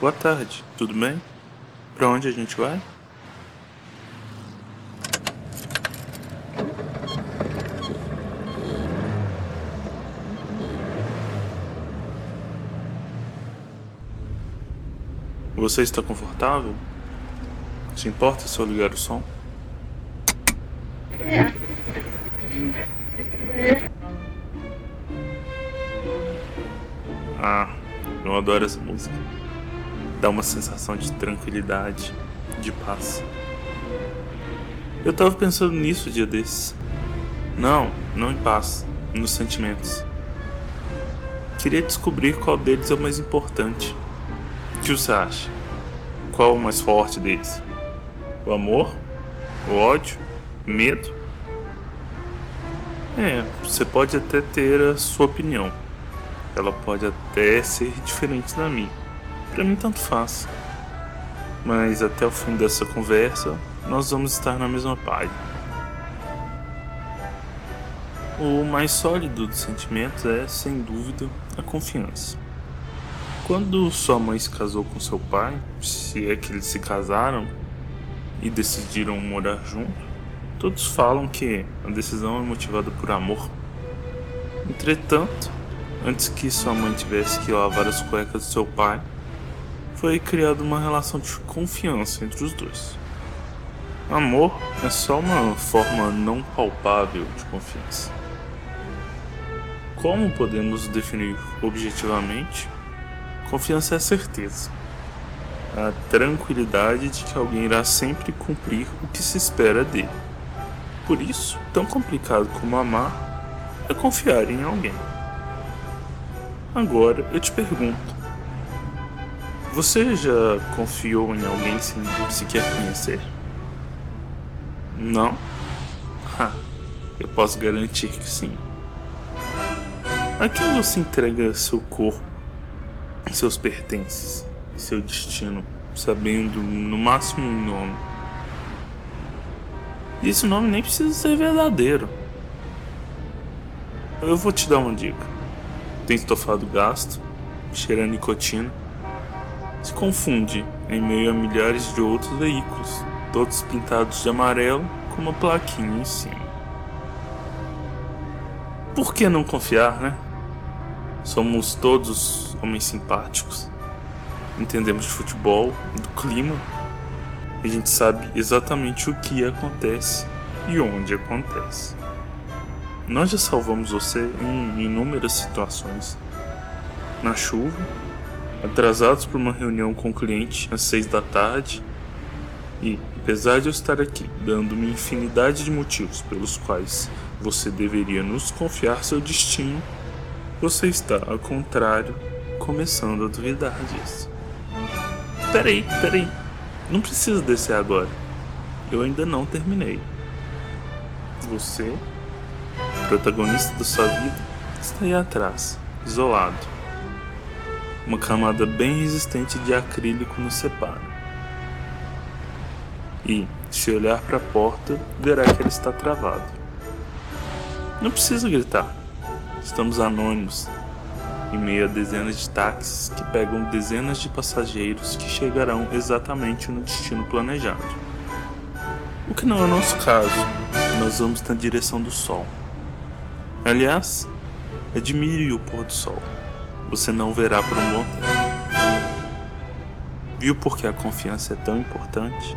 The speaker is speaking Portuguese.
Boa tarde, tudo bem? Pra onde a gente vai? Você está confortável? Se importa se eu ligar o som? Ah, eu adoro essa música. Dá uma sensação de tranquilidade, de paz. Eu tava pensando nisso o dia desses. Não, não em paz, nos sentimentos. Queria descobrir qual deles é o mais importante. O que você acha? Qual é o mais forte deles? O amor? O ódio? O medo? É, você pode até ter a sua opinião. Ela pode até ser diferente da minha. Para mim, tanto faz. Mas até o fim dessa conversa, nós vamos estar na mesma página. O mais sólido dos sentimentos é, sem dúvida, a confiança. Quando sua mãe se casou com seu pai, se é que eles se casaram e decidiram morar junto, todos falam que a decisão é motivada por amor. Entretanto, antes que sua mãe tivesse que lavar as cuecas do seu pai, foi criada uma relação de confiança entre os dois. Amor é só uma forma não palpável de confiança. Como podemos definir objetivamente? Confiança é a certeza. A tranquilidade de que alguém irá sempre cumprir o que se espera dele. Por isso, tão complicado como amar é confiar em alguém. Agora eu te pergunto: você já confiou em alguém sem sequer conhecer? Não? Ha, eu posso garantir que sim. A quem você entrega seu corpo seus pertences, seu destino, sabendo no máximo um nome. E esse nome nem precisa ser verdadeiro. Eu vou te dar uma dica. Tem estofado gasto, cheira nicotina, se confunde em meio a milhares de outros veículos, todos pintados de amarelo com uma plaquinha em cima. Por que não confiar, né? Somos todos homens simpáticos. Entendemos de futebol, do clima. A gente sabe exatamente o que acontece e onde acontece. Nós já salvamos você em inúmeras situações. Na chuva, atrasados por uma reunião com o cliente às seis da tarde. E, apesar de eu estar aqui dando uma infinidade de motivos pelos quais você deveria nos confiar seu destino, você está, ao contrário, começando a duvidar disso. Peraí, peraí. Não precisa descer agora. Eu ainda não terminei. Você, protagonista da sua vida, está aí atrás, isolado. Uma camada bem resistente de acrílico nos separa. E, se olhar para a porta, verá que ela está travada. Não precisa gritar. Estamos anônimos, em meio a dezenas de táxis que pegam dezenas de passageiros que chegarão exatamente no destino planejado. O que não é o nosso caso, nós vamos na direção do sol. Aliás, admire o pôr do sol. Você não verá por um bom tempo. Viu por que a confiança é tão importante?